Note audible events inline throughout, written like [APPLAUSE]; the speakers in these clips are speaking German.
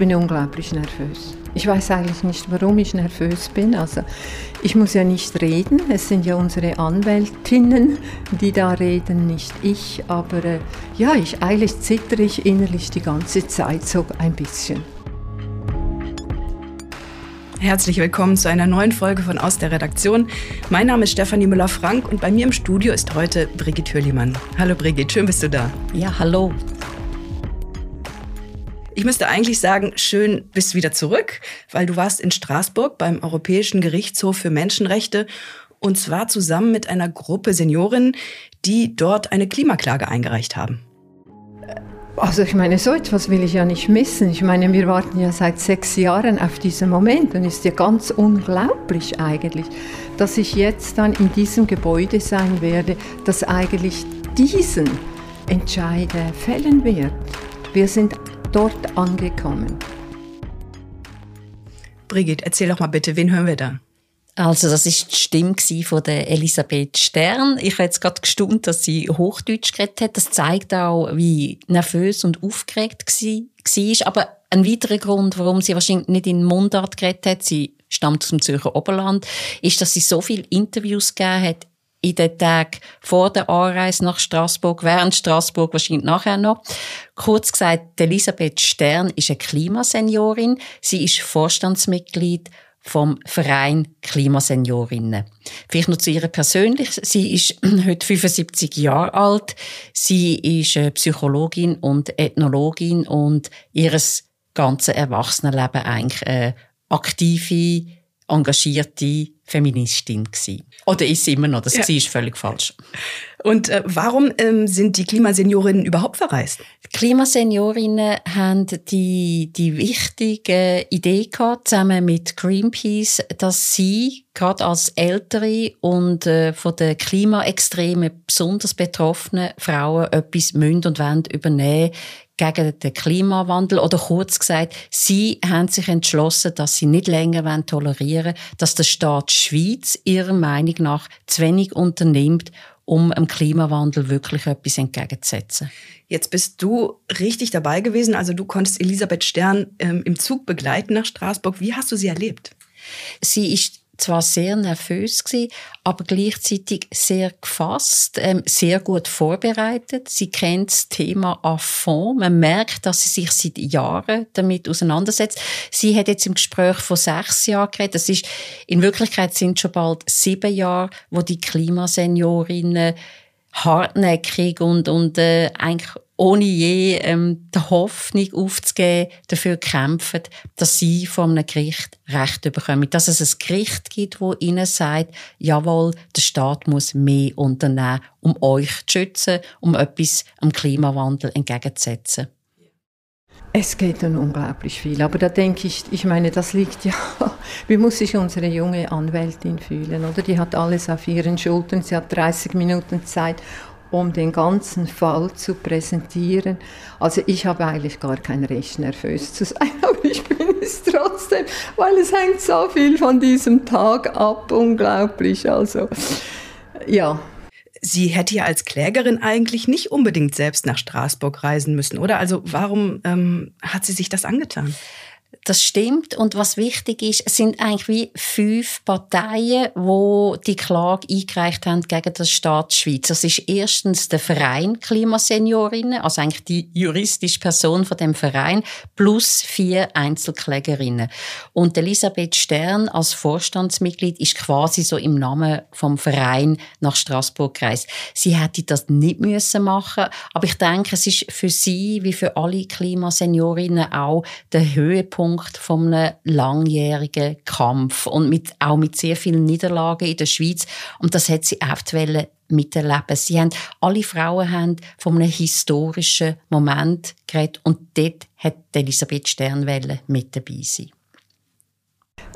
Bin unglaublich nervös. Ich weiß eigentlich nicht, warum ich nervös bin. Also ich muss ja nicht reden. Es sind ja unsere Anwältinnen, die da reden, nicht ich. Aber äh, ja, ich eigentlich zittere ich innerlich die ganze Zeit so ein bisschen. Herzlich willkommen zu einer neuen Folge von Aus der Redaktion. Mein Name ist Stefanie Müller-Frank und bei mir im Studio ist heute Brigitte Hürlimann. Hallo Brigitte, schön bist du da. Ja, hallo. Ich müsste eigentlich sagen, schön bist wieder zurück, weil du warst in Straßburg beim Europäischen Gerichtshof für Menschenrechte und zwar zusammen mit einer Gruppe Seniorinnen, die dort eine Klimaklage eingereicht haben. Also ich meine, so etwas will ich ja nicht missen. Ich meine, wir warten ja seit sechs Jahren auf diesen Moment und es ist ja ganz unglaublich eigentlich, dass ich jetzt dann in diesem Gebäude sein werde, das eigentlich diesen Entscheid fällen wird. Wir sind dort angekommen. Brigitte, erzähl doch mal bitte, wen hören wir da? Also das ist die Stimme von der Elisabeth Stern. Ich habe jetzt gerade gestaunt, dass sie Hochdeutsch geredet hat. Das zeigt auch, wie nervös und aufgeregt sie war. Aber ein weiterer Grund, warum sie wahrscheinlich nicht in Mundart geredet hat, sie stammt aus dem Zürcher Oberland, ist, dass sie so viele Interviews gegeben hat in den Tagen vor der Anreise nach Straßburg, während Straßburg wahrscheinlich nachher noch. Kurz gesagt, Elisabeth Stern ist eine Klimaseniorin. Sie ist Vorstandsmitglied vom Verein Klimaseniorinnen. Vielleicht noch zu ihrer persönlich. Sie ist [CLEARS THROAT] heute 75 Jahre alt. Sie ist Psychologin und Ethnologin und ihres ganze Erwachsenenleben eigentlich eine aktive, engagierte Feministin gewesen. Oder ist sie immer noch? Das ja. ist völlig falsch. Und äh, warum ähm, sind die Klimaseniorinnen überhaupt verreist? Die Klimaseniorinnen haben die, die wichtige Idee gehabt, zusammen mit Greenpeace, dass sie gerade als ältere und äh, von den Klimaextremen besonders betroffene Frauen etwas müssen und wollen übernehmen gegen den Klimawandel oder kurz gesagt, sie haben sich entschlossen, dass sie nicht länger tolerieren wollen, dass der Staat Schweiz ihrer Meinung nach zu wenig unternimmt, um dem Klimawandel wirklich etwas entgegenzusetzen. Jetzt bist du richtig dabei gewesen, also du konntest Elisabeth Stern ähm, im Zug begleiten nach Straßburg. Wie hast du sie erlebt? Sie ist zwar sehr nervös gewesen, aber gleichzeitig sehr gefasst, ähm, sehr gut vorbereitet. Sie kennt das Thema à fond. Man merkt, dass sie sich seit Jahren damit auseinandersetzt. Sie hat jetzt im Gespräch von sechs Jahren geredet. Das ist, in Wirklichkeit sind schon bald sieben Jahre, wo die Klimaseniorinnen hartnäckig und, und äh, eigentlich ohne je ähm, die Hoffnung aufzugeben, dafür kämpfen, dass sie von einem Gericht Recht bekommen. Dass es ein Gericht gibt, wo ihnen sagt, jawohl, der Staat muss mehr unternehmen, um euch zu schützen, um etwas am Klimawandel entgegenzusetzen. Es geht dann unglaublich viel. Aber da denke ich, ich meine, das liegt ja, [LAUGHS] wie muss sich unsere junge Anwältin fühlen, oder? Die hat alles auf ihren Schultern, sie hat 30 Minuten Zeit um den ganzen Fall zu präsentieren. Also ich habe eigentlich gar kein Recht, nervös zu sein, [LAUGHS] aber ich bin es trotzdem, weil es hängt so viel von diesem Tag ab, unglaublich. Also ja. Sie hätte ja als Klägerin eigentlich nicht unbedingt selbst nach Straßburg reisen müssen, oder? Also warum ähm, hat sie sich das angetan? Das stimmt. Und was wichtig ist, es sind eigentlich wie fünf Parteien, wo die, Klage eingereicht haben gegen den Staat Schweiz. Das ist erstens der Verein Klimaseniorinnen, also eigentlich die juristische Person von dem Verein, plus vier Einzelklägerinnen. Und Elisabeth Stern als Vorstandsmitglied ist quasi so im Namen vom Verein nach Straßburg gereist. Sie hätte das nicht müssen machen, aber ich denke, es ist für sie wie für alle Klimaseniorinnen auch der Höhepunkt Höhepunkt von einem langjährigen Kampf und mit, auch mit sehr vielen Niederlagen in der Schweiz. Und das hat sie oft miterleben. Sie haben, alle Frauen haben von einem historischen Moment geredet und dort hat Elisabeth Sternwelle mit dabei sein.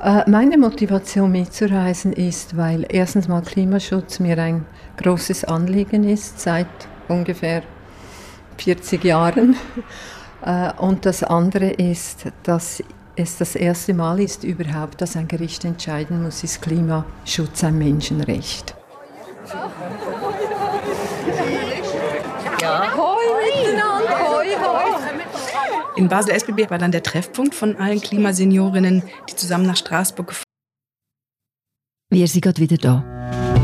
Äh, meine Motivation mitzureisen ist, weil erstens mal Klimaschutz mir ein großes Anliegen ist seit ungefähr 40 Jahren. Äh, und das andere ist, dass es das erste Mal ist überhaupt, dass ein Gericht entscheiden muss, ist Klimaschutz ein Menschenrecht. Ja. Hoi miteinander, hoi, hoi. In Basel-SBB war dann der Treffpunkt von allen Klimaseniorinnen, die zusammen nach Straßburg gefahren Wir sind gerade wieder da.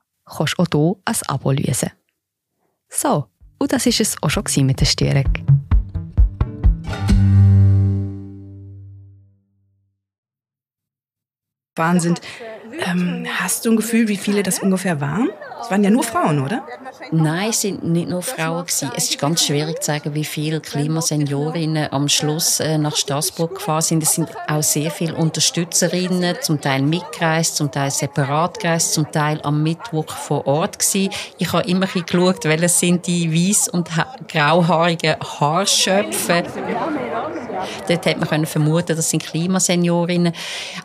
kannst du auch hier ein Abo lösen. So, und das war es auch schon mit der Störung. Wahnsinn. Ähm, hast du ein Gefühl, wie viele das ungefähr waren? Es waren ja nur Frauen, oder? Nein, es sind nicht nur Frauen gewesen. Es ist ganz schwierig zu sagen, wie viele Klimaseniorinnen am Schluss äh, nach Straßburg gefahren sind. Es sind auch sehr viele Unterstützerinnen, zum Teil mitgereist, zum Teil separat gereist, zum Teil am Mittwoch vor Ort gewesen. Ich habe immer ein geschaut, welche sind die weiß und grauhaarigen Haarschöpfe. Dort hat man vermuten, das sind Klimaseniorinnen.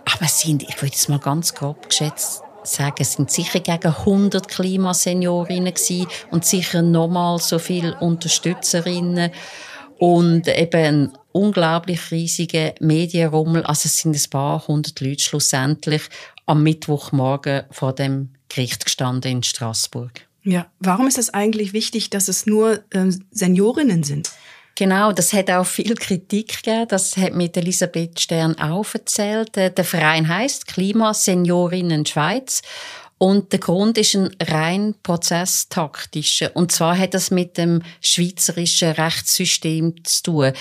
Aber es sind, ich würde es mal ganz grob geschätzt, sagen, es sind sicher gegen 100 Klimaseniorinnen und sicher nochmal so viele Unterstützerinnen und eben ein unglaublich riesiger Medienrummel. Also es sind ein paar hundert Leute schlussendlich am Mittwochmorgen vor dem Gericht gestanden in Straßburg. Ja, warum ist es eigentlich wichtig, dass es nur äh, Seniorinnen sind? Genau, das hat auch viel Kritik gegeben. Das hat mit Elisabeth Stern auch erzählt. Der Verein heißt Klima Seniorinnen Schweiz. Und der Grund ist ein rein prozesstaktischer. Und zwar hat das mit dem schweizerischen Rechtssystem zu tun.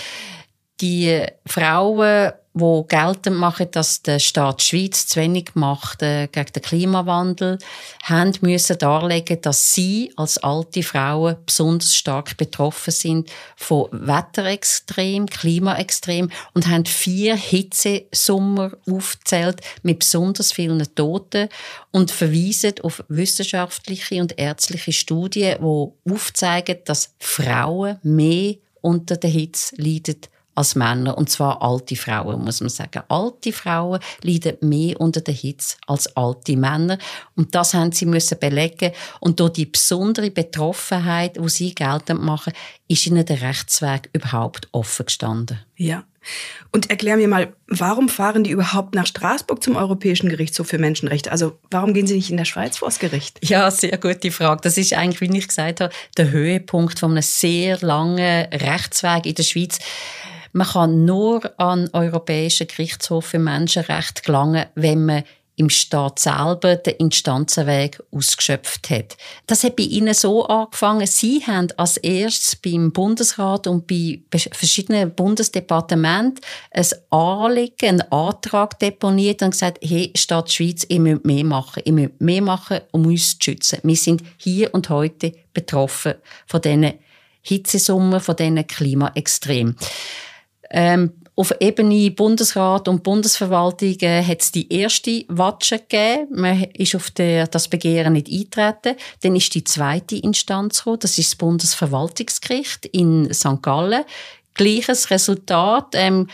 Die Frauen wo geltend machen, dass der Staat Schweiz zu wenig macht äh, gegen den Klimawandel, haben müssen darlegen, dass sie als alte Frauen besonders stark betroffen sind von Wetterextrem, Klimaextrem und haben vier Hitzesommer aufgezählt mit besonders vielen Toten und verweisen auf wissenschaftliche und ärztliche Studien, die aufzeigen, dass Frauen mehr unter der Hitze leiden als Männer. Und zwar alte Frauen, muss man sagen. Alte Frauen leiden mehr unter der Hitze als alte Männer. Und das haben sie müssen belegen. Und durch die besondere Betroffenheit, die sie geltend machen, ist ihnen der Rechtsweg überhaupt offen gestanden. Ja. Und erklär mir mal, warum fahren die überhaupt nach Straßburg zum Europäischen Gerichtshof für Menschenrechte? Also warum gehen sie nicht in der Schweiz vors Gericht? Ja, sehr gute Frage. Das ist eigentlich, wie ich gesagt habe, der Höhepunkt von einem sehr langen Rechtsweg in der Schweiz. Man kann nur an Europäischen Gerichtshof für Menschenrechte gelangen, wenn man im Staat selber den Instanzenweg ausgeschöpft hat. Das hat bei Ihnen so angefangen. Sie haben als erstes beim Bundesrat und bei verschiedenen Bundesdepartementen ein Anliegen, einen Antrag deponiert und gesagt, hey, Staat Schweiz, ihr müsst mehr machen. Ihr müsst mehr machen, um uns zu schützen. Wir sind hier und heute betroffen von diesen Hitzesummen, von diesen Klimaextremen. Ähm, auf Ebene Bundesrat und Bundesverwaltung äh, hat es die erste Watsche gegeben. Man ist auf der, das Begehren nicht eintreten. Dann ist die zweite Instanz gekommen. Das ist das Bundesverwaltungsgericht in St. Gallen. Gleiches Resultat. Ähm,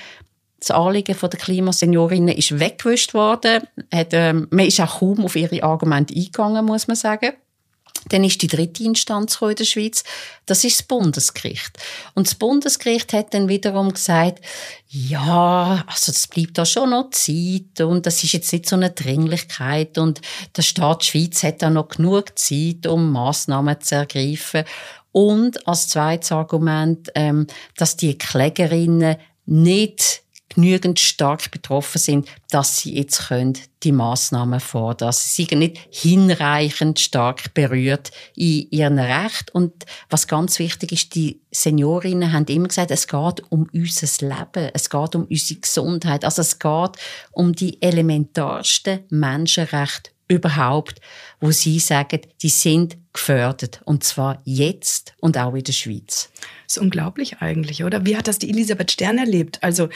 das Anliegen der Klimaseniorinnen ist weggewischt worden. Hat, ähm, man ist auch kaum auf ihre Argumente eingegangen, muss man sagen. Dann ist die dritte Instanz in der Schweiz. Das ist das Bundesgericht. Und das Bundesgericht hat dann wiederum gesagt, ja, also das bleibt da schon noch Zeit und das ist jetzt nicht so eine Dringlichkeit und der Staat Schweiz hat da noch genug Zeit, um Maßnahmen zu ergreifen. Und als zweites Argument, ähm, dass die Klägerinnen nicht genügend stark betroffen sind, dass sie jetzt können die Maßnahmen fordern. Sie sind nicht hinreichend stark berührt in ihren Recht. Und was ganz wichtig ist, die Seniorinnen haben immer gesagt, es geht um unser Leben, es geht um unsere Gesundheit, also es geht um die elementarsten Menschenrechte überhaupt, wo sie sagen, die sind gefördert. Und zwar jetzt und auch in der Schweiz. Das ist unglaublich eigentlich, oder? Wie hat das die Elisabeth Stern erlebt? Also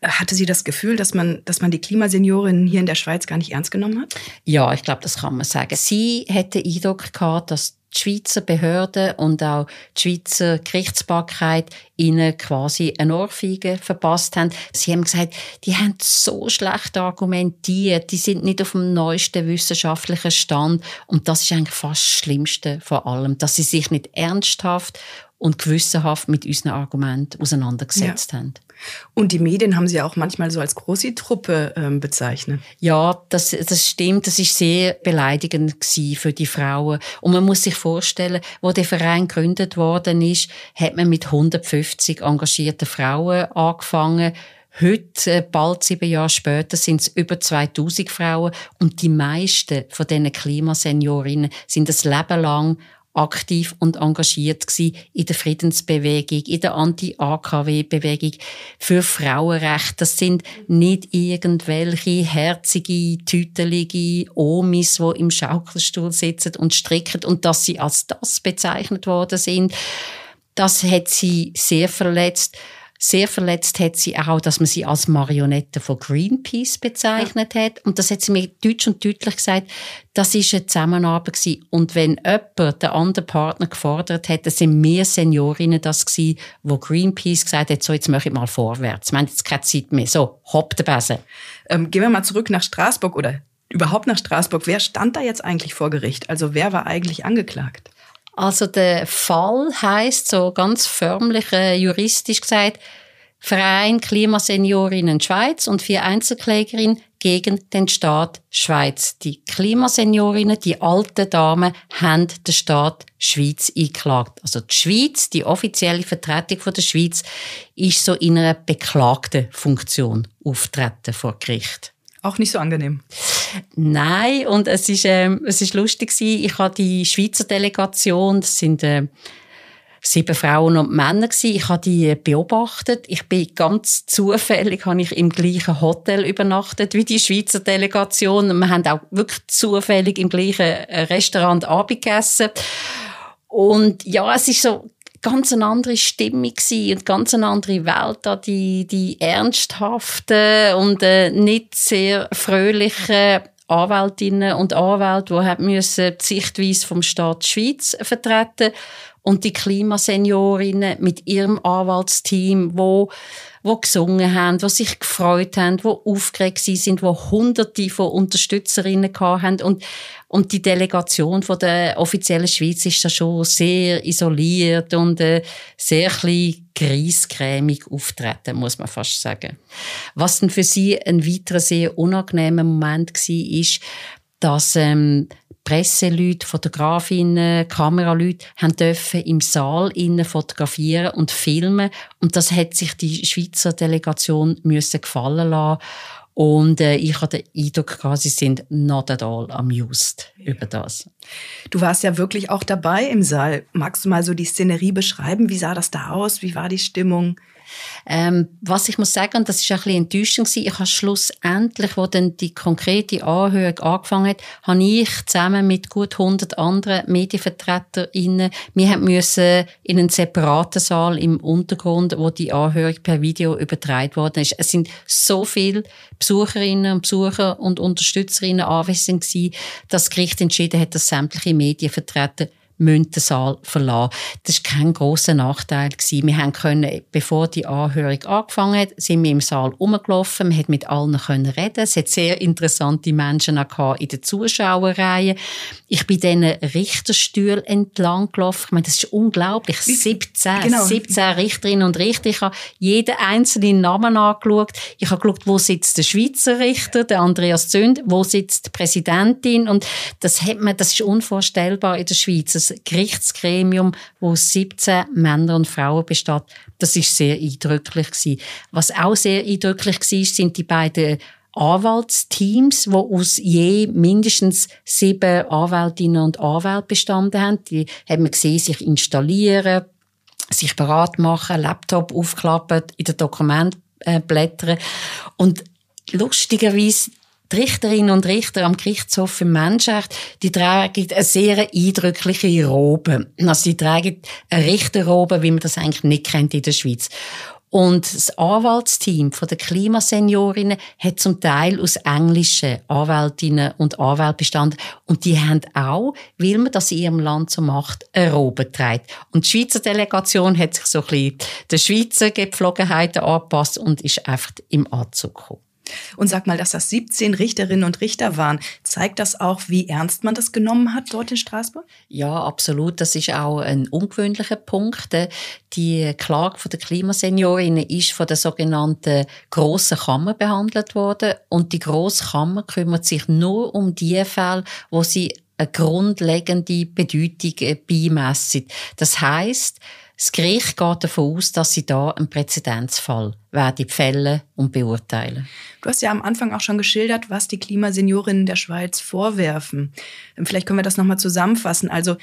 äh, hatte sie das Gefühl, dass man, dass man die Klimaseniorinnen hier in der Schweiz gar nicht ernst genommen hat? Ja, ich glaube, das kann man sagen. Sie hätte Eindruck gehabt, dass die Schweizer Behörden und auch die Schweizer Gerichtsbarkeit ihnen quasi eine Ohrfeige verpasst haben. Sie haben gesagt, die haben so schlecht argumentiert, die sind nicht auf dem neuesten wissenschaftlichen Stand und das ist eigentlich fast das Schlimmste vor allem, dass sie sich nicht ernsthaft und gewissenhaft mit unseren Argumenten auseinandergesetzt ja. haben. Und die Medien haben sie auch manchmal so als Grossi-Truppe ähm, bezeichnet. Ja, das, das stimmt. Das ist sehr beleidigend für die Frauen. Und man muss sich vorstellen, wo der Verein gegründet worden ist, hat man mit 150 engagierten Frauen angefangen. Heute, äh, bald sieben Jahre später, sind es über 2000 Frauen und die meisten von diesen Klimaseniorinnen sind das Leben lang aktiv und engagiert gsi in der Friedensbewegung, in der Anti-AKW-Bewegung für Frauenrechte. Das sind nicht irgendwelche herzige, tütelige Omis, die im Schaukelstuhl sitzen und stricken und dass sie als das bezeichnet worden sind. Das hat sie sehr verletzt. Sehr verletzt hat sie auch, dass man sie als Marionette von Greenpeace bezeichnet ja. hat. Und das hat sie mir deutsch und deutlich gesagt, das ist eine Zusammenarbeit gewesen. Und wenn jemand den anderen Partner gefordert hat, dann sind wir Seniorinnen das gewesen, wo Greenpeace gesagt hat, so, jetzt mache ich mal vorwärts. Wir haben jetzt keine Zeit mehr. So, hopp der Besen. Ähm, gehen wir mal zurück nach Straßburg oder überhaupt nach Straßburg. Wer stand da jetzt eigentlich vor Gericht? Also wer war eigentlich angeklagt? Also der Fall heißt so ganz förmlich äh, juristisch gesagt Verein Klimaseniorinnen Schweiz und vier Einzelklägerinnen gegen den Staat Schweiz. Die Klimaseniorinnen, die alten Damen, haben den Staat Schweiz eingeklagt. Also die Schweiz, die offizielle Vertretung von der Schweiz, ist so in einer beklagten Funktion auftreten vor Gericht. Auch nicht so angenehm. Nein, und es ist, ähm, es ist lustig gewesen. Ich habe die Schweizer Delegation, das sind äh, sieben Frauen und Männer gewesen. Ich habe die beobachtet. Ich bin ganz zufällig, habe ich im gleichen Hotel übernachtet wie die Schweizer Delegation. Wir haben auch wirklich zufällig im gleichen äh, Restaurant Abend gegessen. Und ja, es ist so ganz eine andere Stimmung gewesen und ganz eine andere Welt da die die ernsthafte und äh, nicht sehr fröhliche Anwältinnen und Anwälte, die haben müssen die Sichtweise vom Staat Schweiz vertreten. Und die Klimaseniorinnen mit ihrem Anwaltsteam, wo wo gesungen haben, wo sich gefreut haben, wo aufgeregt sind, wo Hunderte von Unterstützerinnen haben und und die Delegation von der offiziellen Schweiz ist da schon sehr isoliert und äh, sehr klein griesgrämig auftreten, muss man fast sagen. Was dann für sie ein weiterer sehr unangenehmer Moment war, ist, dass ähm, Presseleute, Fotografinnen, Kameraleute haben dürfen im Saal innen fotografieren und filmen und das hat sich die Schweizer Delegation müssen gefallen lassen. Und äh, ich hatte den Eindruck, sie sind not at all amused ja. über das. Du warst ja wirklich auch dabei im Saal. Magst du mal so die Szenerie beschreiben? Wie sah das da aus? Wie war die Stimmung? Ähm, was ich muss sagen, das ist ein bisschen enttäuschend gewesen. Ich habe schlussendlich, wo dann die konkrete Anhörung angefangen hat, habe ich zusammen mit gut 100 anderen MedienvertreterInnen, wir müssen in einen separaten Saal im Untergrund, wo die Anhörung per Video übertragen worden ist. Es sind so viele Besucherinnen und Besucher und Unterstützerinnen anwesend gewesen, dass das Gericht entschieden hat, dass sämtliche Medienvertreter den Saal verlassen. Das war kein grosser Nachteil. Wir haben können, bevor die Anhörung angefangen hat, sind wir im Saal rumgelaufen, man hat mit allen können reden. Es hat sehr interessante Menschen auch in der Zuschauerreihe. Ich bin diesen Richterstuhl entlang gelaufen. Ich meine, das ist unglaublich. 17, genau. 17 Richterinnen und Richter. Ich habe jeden einzelnen Namen angeschaut. Ich habe geschaut, wo sitzt der Schweizer Richter, der Andreas Zünd, wo sitzt die Präsidentin. Und das hat man, das ist unvorstellbar in der Schweiz das Gerichtsgremium, wo 17 Männer und Frauen besteht. Das ist sehr eindrücklich gewesen. Was auch sehr eindrücklich war, sind die beiden Anwaltsteams, die aus je mindestens sieben Anwältinnen und Anwälten bestanden haben. Die haben wir gesehen, sich installieren, sich bereit machen, Laptop aufklappen, in den Dokument äh, blättern. Und lustigerweise die Richterinnen und Richter am Gerichtshof für Menschenrechte, die tragen eine sehr eindrückliche Robe. Also die tragen eine Richterrobe, wie man das eigentlich nicht kennt in der Schweiz. Und das Anwaltsteam der Klimaseniorinnen hat zum Teil aus englischen Anwältinnen und Anwälten bestanden. Und die haben auch, weil man das in ihrem Land so macht, eine Robe trägt. Und die Schweizer Delegation hat sich so ein bisschen den Schweizer Gepflogenheiten angepasst und ist einfach im Anzug gekommen. Und sag mal, dass das 17 Richterinnen und Richter waren, zeigt das auch, wie ernst man das genommen hat dort in Straßburg? Ja, absolut. Das ist auch ein ungewöhnlicher Punkt. Die Klage von der Klimaseniorinnen ist von der sogenannten Grossen Kammer behandelt worden. Und die Grosse Kammer kümmert sich nur um die Fälle, wo sie eine grundlegende Bedeutung beimessen. Das heißt, das Gericht geht davon aus, dass sie da einen Präzedenzfall werden fällen und beurteilen. Du hast ja am Anfang auch schon geschildert, was die Klimaseniorinnen der Schweiz vorwerfen. Vielleicht können wir das nochmal zusammenfassen. Also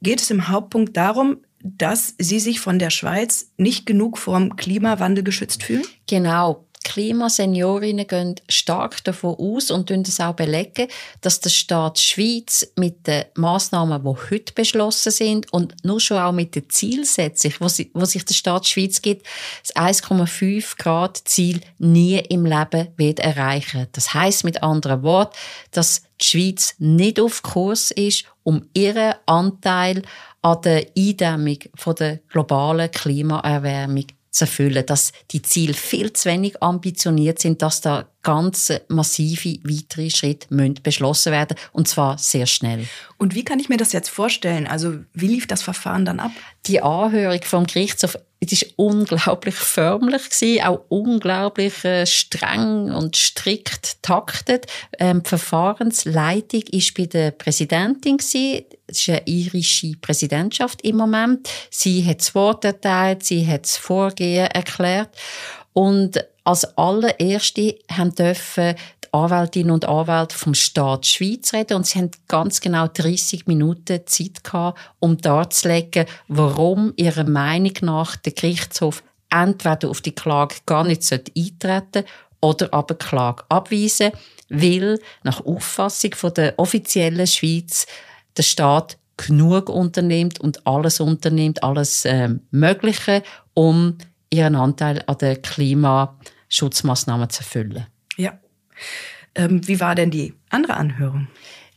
geht es im Hauptpunkt darum, dass sie sich von der Schweiz nicht genug vom Klimawandel geschützt fühlen? Genau. Klimaseniorinnen gehen stark davon aus und es auch belegen, dass der Staat Schweiz mit den Massnahmen, die heute beschlossen sind und nur schon auch mit den Zielsetzungen, wo, sich der Staat Schweiz gibt, das 1,5 Grad Ziel nie im Leben wird erreichen. Das heißt mit anderen Worten, dass die Schweiz nicht auf Kurs ist, um ihren Anteil an der Eindämmung der globalen Klimaerwärmung zu erfüllen, dass die Ziele viel zu wenig ambitioniert sind, dass da ganz massive weitere Schritte müssen beschlossen werden und zwar sehr schnell. Und wie kann ich mir das jetzt vorstellen? Also wie lief das Verfahren dann ab? Die Anhörung vom Gerichtshof es ist unglaublich förmlich gewesen, auch unglaublich äh, streng und strikt taktet. Ähm, die Verfahrensleitung ist bei der Präsidentin gewesen. Es ist eine irische Präsidentschaft im Moment. Sie hat das Wort erteilt, sie hat das Vorgehen erklärt und als allererste haben dürfen die Anwältinnen und Anwälte vom Staat Schweiz reden und sie haben ganz genau 30 Minuten Zeit gehabt, um darzulegen, warum ihrer Meinung nach der Gerichtshof entweder auf die Klage gar nicht eintreten oder aber die Klage abweisen, weil nach Auffassung der offiziellen Schweiz der Staat genug unternimmt und alles unternimmt, alles äh, Mögliche, um ihren Anteil an den Klimaschutzmaßnahmen zu erfüllen. Ja. Ähm, wie war denn die andere Anhörung?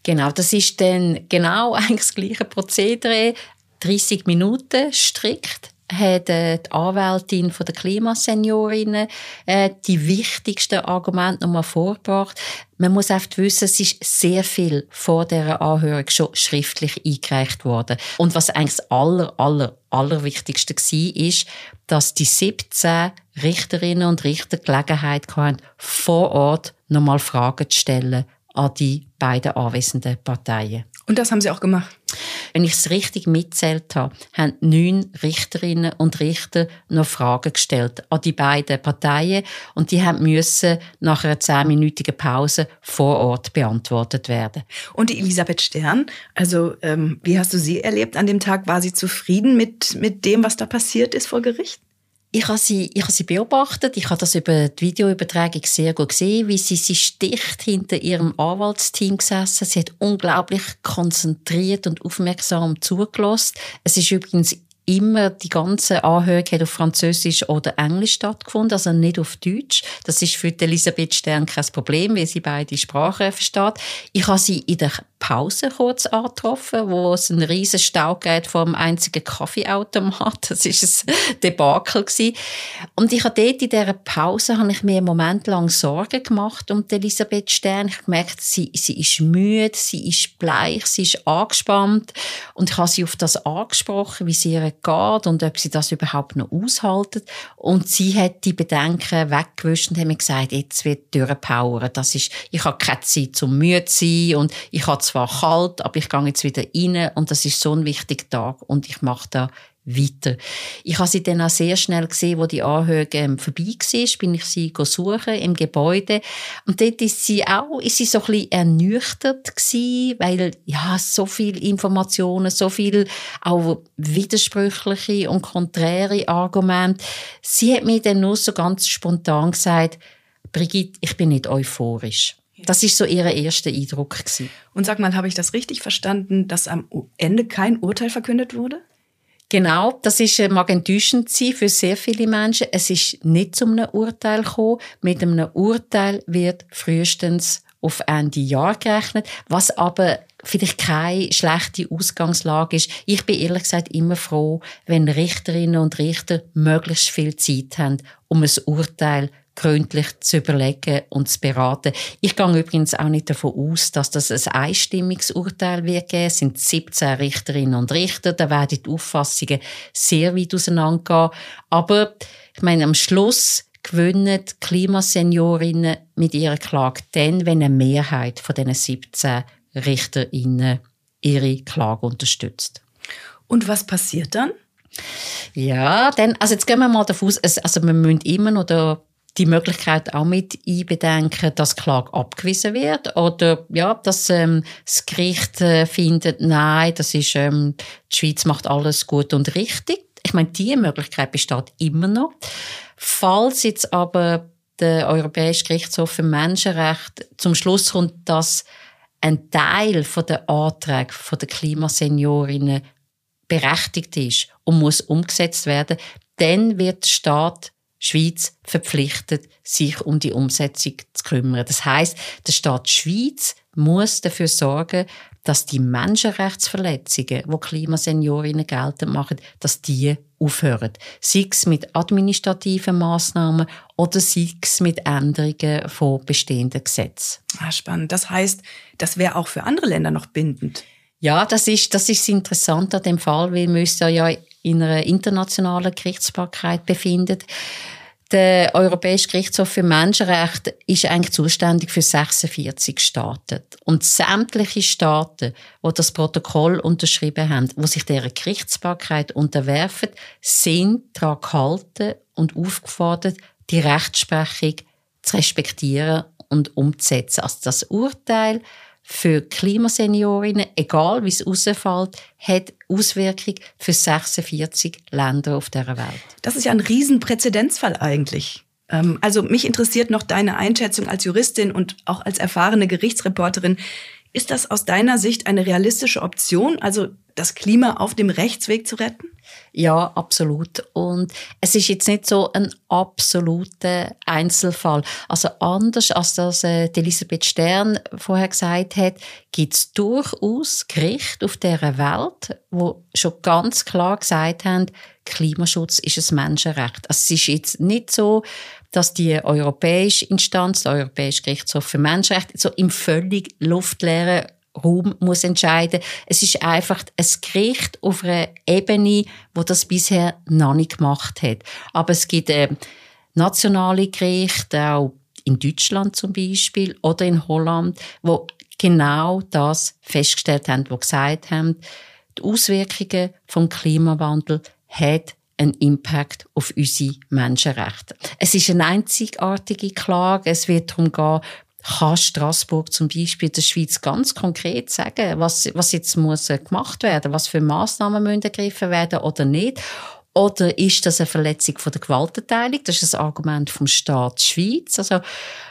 Genau, das ist dann genau [LAUGHS] eigentlich das gleiche Prozedere. 30 Minuten strikt hat äh, die Anwältin von der Klimaseniorinnen äh, die wichtigsten Argumente nochmal vorgebracht. Man muss einfach wissen, es ist sehr viel vor der Anhörung schon schriftlich eingereicht worden. Und was eigentlich das aller, aller, allerwichtigste war, ist, dass die 17 Richterinnen und Richter Gelegenheit hatten, vor Ort nochmal Fragen zu stellen an die beiden anwesenden Parteien. Und das haben Sie auch gemacht? Wenn ich es richtig mitzählt habe, haben neun Richterinnen und Richter noch Fragen gestellt an die beiden Parteien und die müssen nach einer zehnminütigen Pause vor Ort beantwortet werden. Und Elisabeth Stern, also ähm, wie hast du sie erlebt an dem Tag? War sie zufrieden mit, mit dem, was da passiert ist vor Gericht? Ich habe sie, ich habe sie beobachtet. Ich habe das über die Videoübertragung sehr gut gesehen, wie sie, sich dicht hinter ihrem Anwaltsteam gesessen. Sie hat unglaublich konzentriert und aufmerksam zugelassen. Es ist übrigens immer die ganze Anhörung hat auf Französisch oder Englisch stattgefunden, also nicht auf Deutsch. Das ist für Elisabeth Stern kein Problem, weil sie beide Sprachen versteht. Ich habe sie in der Pause kurz angetroffen, wo es einen riesen Stau geht vor dem einzigen Kaffeeautomat. Das ist ein [LAUGHS] Debakel gewesen. Und ich habe dort in dieser Pause habe ich mir einen Moment lang Sorgen gemacht um Elisabeth Stern. Ich gemerkt, sie, sie ist müde, sie ist bleich, sie ist angespannt. Und ich habe sie auf das angesprochen, wie sie ihr geht und ob sie das überhaupt noch aushalten. Und sie hat die Bedenken weggewischt und hat mir gesagt, jetzt wird durchpowern. Das ist, ich habe keine Zeit zum müde zu sein und ich habe zwar kalt, aber ich gehe jetzt wieder rein und das ist so ein wichtiger Tag und ich mache da weiter. Ich habe sie dann auch sehr schnell gesehen, wo die Anhöhe ähm, vorbei war, bin ich sie suchen im Gebäude und dort ist sie auch, ist sie so ein bisschen ernüchtert gewesen, weil ja so viel Informationen, so viel auch widersprüchliche und konträre Argumente. Sie hat mir dann nur so ganz spontan gesagt, Brigitte, ich bin nicht euphorisch. Das ist so ihr erster Eindruck gewesen. Und sag mal, habe ich das richtig verstanden, dass am Ende kein Urteil verkündet wurde? Genau, das ist, äh, mag enttäuschend sein für sehr viele Menschen. Es ist nicht zu einem Urteil gekommen. Mit einem Urteil wird frühestens auf Ende Jahr gerechnet, was aber vielleicht keine schlechte Ausgangslage ist. Ich bin ehrlich gesagt immer froh, wenn Richterinnen und Richter möglichst viel Zeit haben, um ein Urteil gründlich zu überlegen und zu beraten. Ich gehe übrigens auch nicht davon aus, dass das ein einstimmiges Urteil wird geben. Es sind 17 Richterinnen und Richter, da werden die Auffassungen sehr weit auseinandergehen. Aber ich meine, am Schluss gewinnen die Klimaseniorinnen mit ihrer Klage dann, wenn eine Mehrheit von diesen 17 Richterinnen ihre Klage unterstützt. Und was passiert dann? Ja, dann, also jetzt gehen wir mal davon aus, also wir müssen immer noch die Möglichkeit auch mit einbedenken, dass Klage abgewiesen wird oder ja, dass ähm, das Gericht äh, findet, nein, das ist ähm, die Schweiz macht alles gut und richtig. Ich meine, diese Möglichkeit besteht immer noch. Falls jetzt aber der Europäische Gerichtshof für Menschenrechte zum Schluss kommt, dass ein Teil der Anträge von der Klimaseniorinnen berechtigt ist und muss umgesetzt werden, dann wird der Staat Schweiz verpflichtet, sich um die Umsetzung zu kümmern. Das heißt, der Staat Schweiz muss dafür sorgen, dass die Menschenrechtsverletzungen, die Klimaseniorinnen geltend machen, dass die aufhören. Sei es mit administrativen Massnahmen oder sei es mit Änderungen von bestehenden Gesetzen. Ah, spannend. Das heißt, das wäre auch für andere Länder noch bindend. Ja, das ist, das ist interessant an dem Fall, weil wir uns ja in einer internationalen Gerichtsbarkeit befinden. Der Europäische Gerichtshof für Menschenrechte ist eigentlich zuständig für 46 Staaten. Und sämtliche Staaten, die das Protokoll unterschrieben haben, die sich dieser Gerichtsbarkeit unterwerfen, sind daran gehalten und aufgefordert, die Rechtsprechung zu respektieren und umzusetzen. Also das Urteil für Klimaseniorinnen, egal wie es ausfällt, hat Auswirkungen für 46 Länder auf der Welt. Das ist ja ein Riesenpräzedenzfall eigentlich. Ähm, also mich interessiert noch deine Einschätzung als Juristin und auch als erfahrene Gerichtsreporterin. Ist das aus deiner Sicht eine realistische Option, also das Klima auf dem Rechtsweg zu retten? Ja, absolut. Und es ist jetzt nicht so ein absoluter Einzelfall. Also anders als das äh, Elisabeth Stern vorher gesagt hat, gibt es durchaus Gerichte auf dieser Welt, wo schon ganz klar gesagt haben, Klimaschutz ist ein Menschenrecht. Also es ist jetzt nicht so, dass die europäische Instanz, der Europäische Gerichtshof für Menschenrechte, so im völlig luftleeren Raum muss entscheiden. Es ist einfach ein Gericht auf einer Ebene, wo das bisher noch nicht gemacht hat. Aber es gibt äh, nationale Gerichte, auch in Deutschland zum Beispiel oder in Holland, wo genau das festgestellt haben, wo gesagt haben, die Auswirkungen vom Klimawandel hat einen Impact auf unsere Menschenrechte. Es ist eine einzigartige Klage. Es wird darum gehen, kann Straßburg zum Beispiel der Schweiz ganz konkret sagen, was, was jetzt muss gemacht werden, was für Maßnahmen müssen ergriffen werden oder nicht. Oder ist das eine Verletzung von der Gewaltenteilung? Das ist ein Argument vom Staat Schweiz. Also,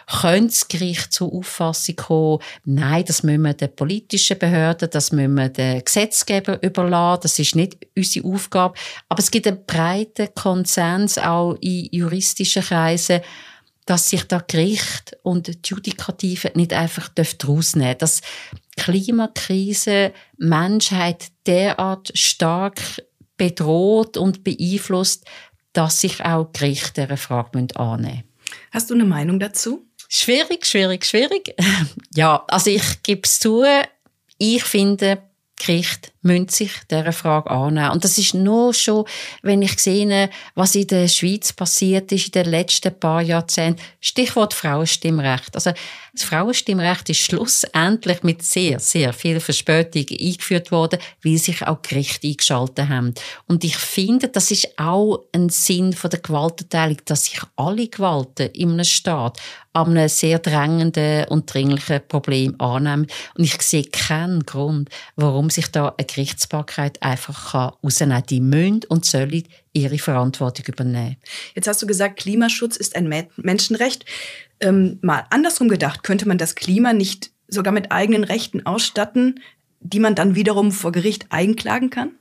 könnte das Gericht zur Auffassung kommen, nein, das müssen wir den politischen Behörden, das müssen wir den Gesetzgeber überlassen, das ist nicht unsere Aufgabe. Aber es gibt einen breiten Konsens auch in juristischen Kreisen, dass sich da Gericht und die Judikative nicht einfach rausnehmen dürfen. Dass Klimakrise Menschheit derart stark bedroht und beeinflusst, dass sich auch Gerichte dieser Frage annehmen müssen. Hast du eine Meinung dazu? Schwierig, schwierig, schwierig. [LAUGHS] ja, also ich gebe es zu, ich finde, Gerichte müssen sich dieser Frage annehmen. Und das ist nur schon, wenn ich sehe, was in der Schweiz passiert ist in den letzten paar Jahrzehnten. Stichwort Frauenstimmrecht. Also, das Frauenstimmrecht ist schlussendlich mit sehr, sehr viel Verspätung eingeführt worden, weil sich auch Gerichte eingeschaltet haben. Und ich finde, das ist auch ein Sinn von der Gewaltenteilung, dass sich alle Gewalten in einem Staat an einem sehr drängenden und dringlichen Problem annehmen. Und ich sehe keinen Grund, warum sich da eine Gerichtsbarkeit einfach rausnehmen kann. Die müssen und sollen ihre Verantwortung übernehmen. Jetzt hast du gesagt, Klimaschutz ist ein Menschenrecht. Ähm, mal andersrum gedacht, könnte man das Klima nicht sogar mit eigenen Rechten ausstatten, die man dann wiederum vor Gericht einklagen kann?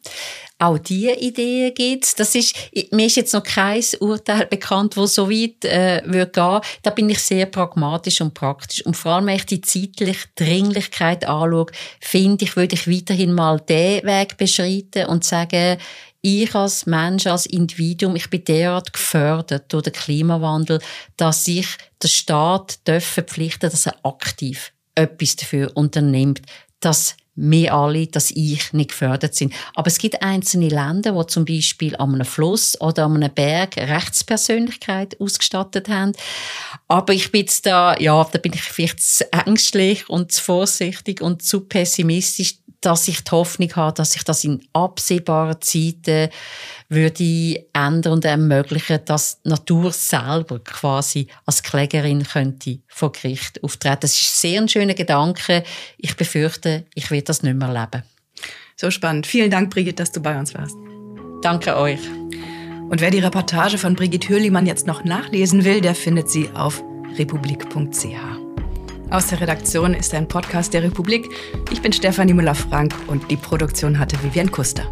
Auch diese Idee gibt's. Das ist, mir ist jetzt noch kein Urteil bekannt, wo so weit äh, würde gehen. Da bin ich sehr pragmatisch und praktisch. Und vor allem, wenn ich die zeitliche Dringlichkeit anschaue, finde ich, würde ich weiterhin mal den Weg beschreiten und sagen, ich als Mensch, als Individuum, ich bin derart gefördert durch den Klimawandel, dass ich der Staat verpflichten dass er aktiv etwas dafür unternimmt, dass wir alle, dass ich nicht gefördert sind. Aber es gibt einzelne Länder, wo zum Beispiel an einem Fluss oder an einem Berg Rechtspersönlichkeit ausgestattet haben. Aber ich bin jetzt da, ja, da bin ich vielleicht zu ängstlich und zu vorsichtig und zu pessimistisch, dass ich die Hoffnung habe, dass sich das in absehbarer Zeit würde ändern und ermöglichen, dass die Natur selber quasi als Klägerin könnte vor Gericht auftreten. Das ist sehr ein schöner Gedanke. Ich befürchte, ich werde das nicht mehr erleben. So spannend. Vielen Dank, Brigitte, dass du bei uns warst. Danke euch. Und wer die Reportage von Brigitte Hürlimann jetzt noch nachlesen will, der findet sie auf republik.ch. Aus der Redaktion ist ein Podcast der Republik. Ich bin Stefanie Müller-Frank und die Produktion hatte Vivian Kuster.